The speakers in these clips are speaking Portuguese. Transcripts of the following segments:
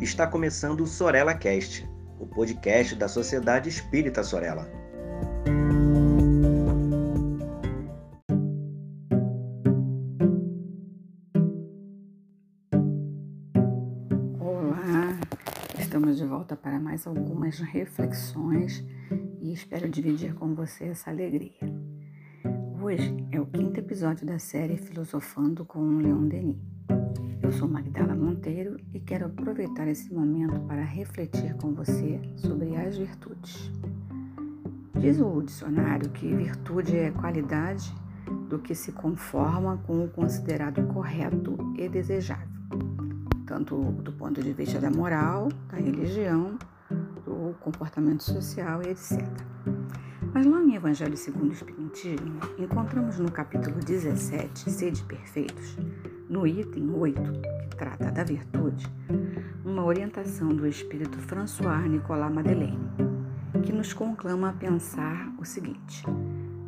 Está começando o Sorella Cast, o podcast da Sociedade Espírita Sorella. Olá, estamos de volta para mais algumas reflexões e espero dividir com você essa alegria. Hoje é o quinto episódio da série Filosofando com Leon Denis. Eu sou Magdala Monteiro e quero aproveitar esse momento para refletir com você sobre as virtudes. Diz o dicionário que virtude é qualidade do que se conforma com o considerado correto e desejável, tanto do ponto de vista da moral, da religião, do comportamento social e etc. Mas lá em Evangelho segundo o Espiritismo, encontramos no capítulo 17, Sede Perfeitos, no item 8, que trata da virtude, uma orientação do espírito François Nicolas Madeleine, que nos conclama a pensar o seguinte: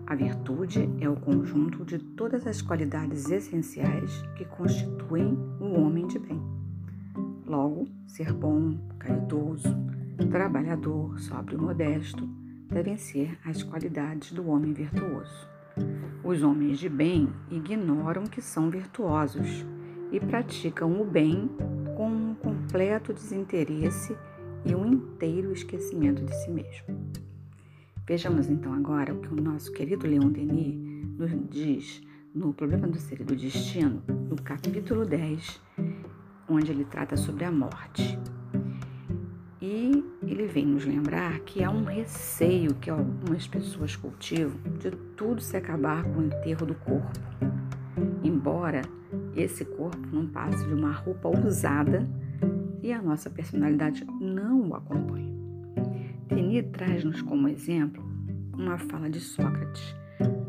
a virtude é o conjunto de todas as qualidades essenciais que constituem o homem de bem. Logo, ser bom, caridoso, trabalhador, sóbrio, modesto devem ser as qualidades do homem virtuoso. Os homens de bem ignoram que são virtuosos e praticam o bem com um completo desinteresse e um inteiro esquecimento de si mesmo. Vejamos então agora o que o nosso querido Leon Denis nos diz no Problema do Ser e do Destino, no capítulo 10, onde ele trata sobre a morte. Ele vem nos lembrar que há um receio que algumas pessoas cultivam de tudo se acabar com o enterro do corpo, embora esse corpo não passe de uma roupa usada e a nossa personalidade não o acompanhe. Denis traz-nos como exemplo uma fala de Sócrates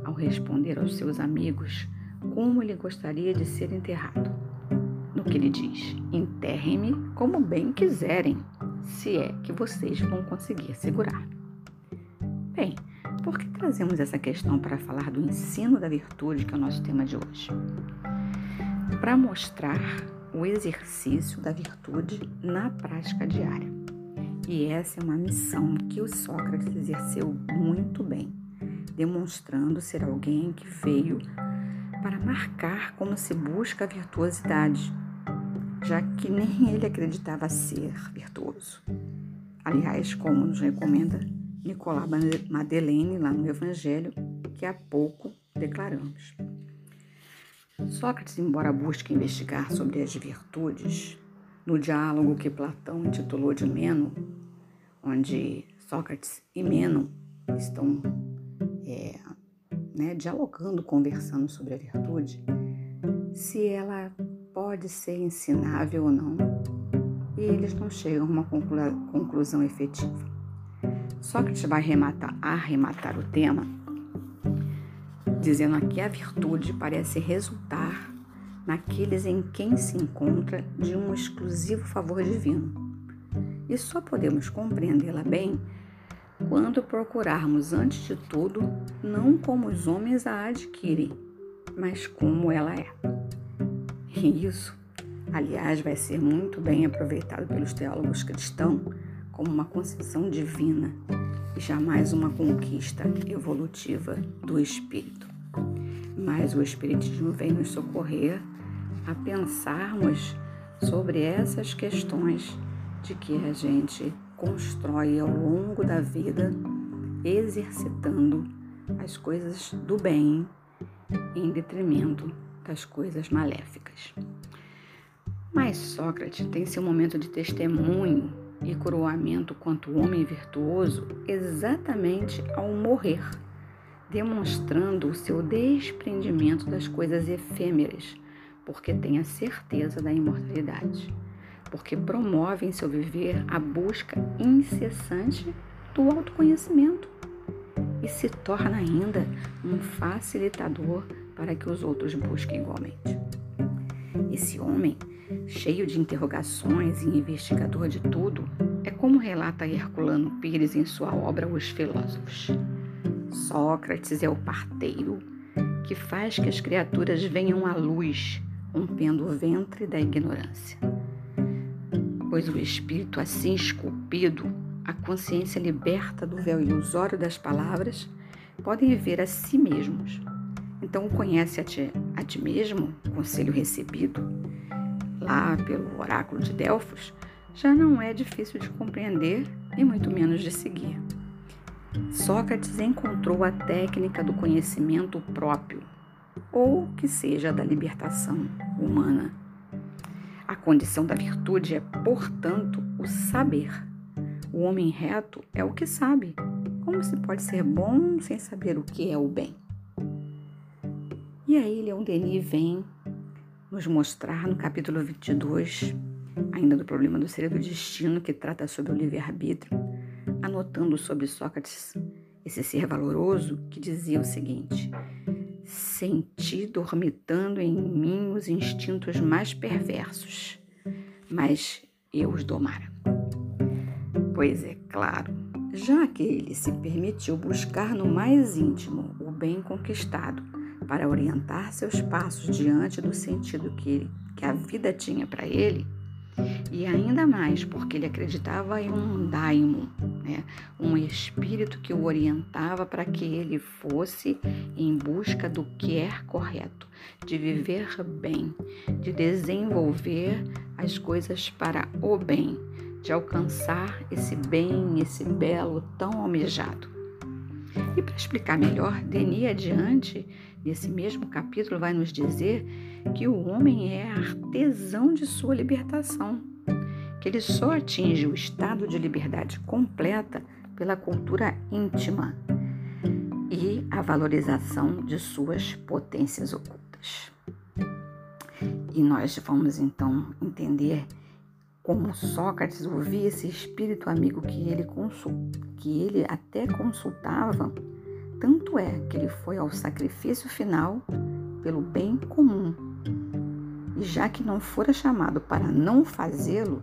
ao responder aos seus amigos como ele gostaria de ser enterrado. No que ele diz: Enterrem-me como bem quiserem, se é que vocês vão conseguir segurar. Bem, por que trazemos essa questão para falar do ensino da virtude, que é o nosso tema de hoje? Para mostrar o exercício da virtude na prática diária. E essa é uma missão que o Sócrates exerceu muito bem, demonstrando ser alguém que veio para marcar como se busca a virtuosidade já que nem ele acreditava ser virtuoso. Aliás, como nos recomenda Nicolás Madeleine lá no Evangelho, que há pouco declaramos. Sócrates, embora busque investigar sobre as virtudes, no diálogo que Platão intitulou de Meno, onde Sócrates e Meno estão é, né, dialogando, conversando sobre a virtude, se ela pode ser ensinável ou não, e eles não chegam a uma conclusão efetiva. Sócrates vai arrematar, arrematar o tema dizendo que a virtude parece resultar naqueles em quem se encontra de um exclusivo favor divino. E só podemos compreendê-la bem quando procurarmos, antes de tudo, não como os homens a adquirem, mas como ela é. E isso, aliás, vai ser muito bem aproveitado pelos teólogos cristãos como uma concessão divina e jamais uma conquista evolutiva do espírito. Mas o Espiritismo vem nos socorrer a pensarmos sobre essas questões de que a gente constrói ao longo da vida, exercitando as coisas do bem em detrimento das coisas maléficas. Mas Sócrates tem seu momento de testemunho e coroamento quanto homem virtuoso exatamente ao morrer, demonstrando o seu desprendimento das coisas efêmeras, porque tem a certeza da imortalidade, porque promove em seu viver a busca incessante do autoconhecimento e se torna ainda um facilitador para que os outros busquem igualmente. Esse homem, cheio de interrogações e investigador de tudo, é como relata Herculano Pires em sua obra Os Filósofos. Sócrates é o parteiro que faz que as criaturas venham à luz, rompendo o ventre da ignorância. pois o espírito assim esculpido, a consciência liberta do véu ilusório das palavras, podem ver a si mesmos. Então, conhece a ti, a ti mesmo, conselho recebido lá pelo oráculo de Delfos, já não é difícil de compreender e muito menos de seguir. Sócrates encontrou a técnica do conhecimento próprio, ou que seja da libertação humana. A condição da virtude é, portanto, o saber. O homem reto é o que sabe. Como se pode ser bom sem saber o que é o bem? E aí, Leon Denis vem nos mostrar no capítulo 22, ainda do problema do ser e do destino, que trata sobre o livre-arbítrio, anotando sobre Sócrates esse ser valoroso que dizia o seguinte: Senti dormitando em mim os instintos mais perversos, mas eu os domara. Pois é claro, já que ele se permitiu buscar no mais íntimo o bem conquistado para orientar seus passos diante do sentido que, que a vida tinha para ele, e ainda mais porque ele acreditava em um daimon, né? um espírito que o orientava para que ele fosse em busca do que é correto, de viver bem, de desenvolver as coisas para o bem, de alcançar esse bem, esse belo tão almejado. E para explicar melhor, Denis adiante, nesse mesmo capítulo, vai nos dizer que o homem é artesão de sua libertação, que ele só atinge o estado de liberdade completa pela cultura íntima e a valorização de suas potências ocultas. E nós vamos então entender como Sócrates ouvia esse espírito amigo que ele, que ele até consultava, tanto é que ele foi ao sacrifício final pelo bem comum. E já que não fora chamado para não fazê-lo,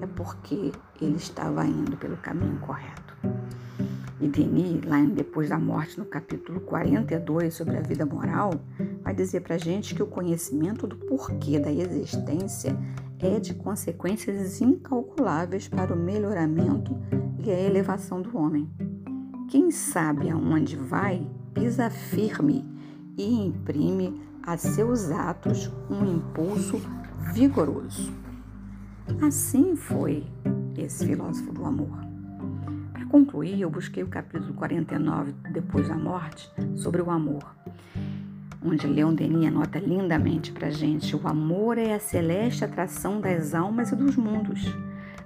é porque ele estava indo pelo caminho correto. E Denis, lá em Depois da Morte, no capítulo 42, sobre a vida moral, vai dizer para gente que o conhecimento do porquê da existência é de consequências incalculáveis para o melhoramento e a elevação do homem. Quem sabe aonde vai, pisa firme e imprime a seus atos um impulso vigoroso. Assim foi esse filósofo do amor. Para concluir, eu busquei o capítulo 49, depois da morte, sobre o amor onde Leon Denis anota lindamente para gente: o amor é a celeste atração das almas e dos mundos,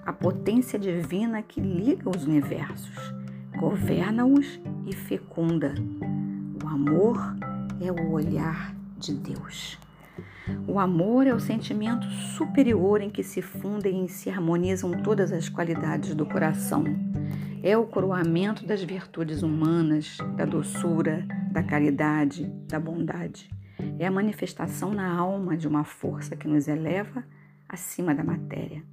a potência divina que liga os universos, governa-os e fecunda. O amor é o olhar de Deus. O amor é o sentimento superior em que se fundem e se harmonizam todas as qualidades do coração. É o coroamento das virtudes humanas, da doçura, da caridade, da bondade. É a manifestação na alma de uma força que nos eleva acima da matéria,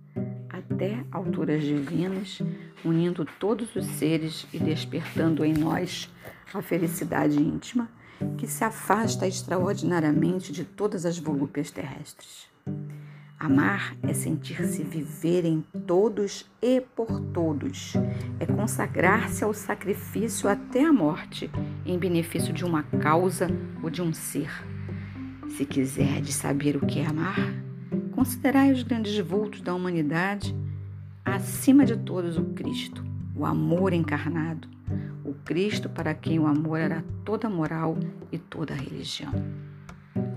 até alturas divinas, unindo todos os seres e despertando em nós a felicidade íntima que se afasta extraordinariamente de todas as volúpias terrestres. Amar é sentir-se viver em todos e por todos. É consagrar-se ao sacrifício até a morte, em benefício de uma causa ou de um ser. Se quiserdes saber o que é amar, considerai os grandes vultos da humanidade, acima de todos o Cristo, o amor encarnado, o Cristo para quem o amor era toda moral e toda religião.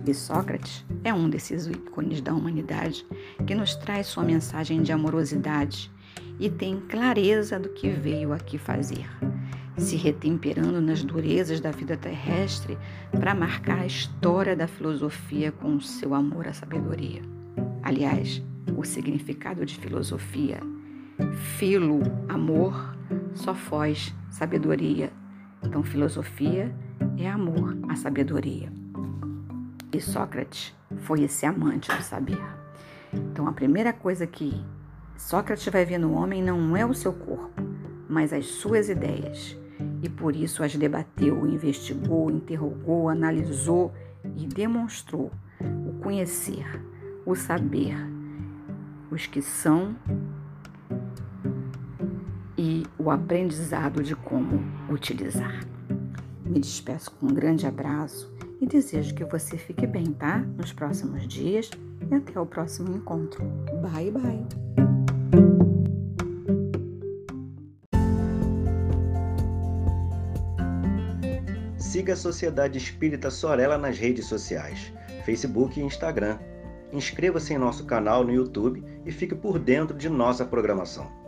E Sócrates é um desses ícones da humanidade que nos traz sua mensagem de amorosidade e tem clareza do que veio aqui fazer, se retemperando nas durezas da vida terrestre para marcar a história da filosofia com seu amor à sabedoria. Aliás, o significado de filosofia, filo, amor, sofós, sabedoria. Então, filosofia é amor à sabedoria. E Sócrates foi esse amante do saber. Então, a primeira coisa que Sócrates vai ver no homem não é o seu corpo, mas as suas ideias. E por isso as debateu, investigou, interrogou, analisou e demonstrou o conhecer, o saber, os que são e o aprendizado de como utilizar. Me despeço com um grande abraço e desejo que você fique bem, tá? Nos próximos dias e até o próximo encontro. Bye, bye! Siga a Sociedade Espírita Sorella nas redes sociais, Facebook e Instagram. Inscreva-se em nosso canal no YouTube e fique por dentro de nossa programação.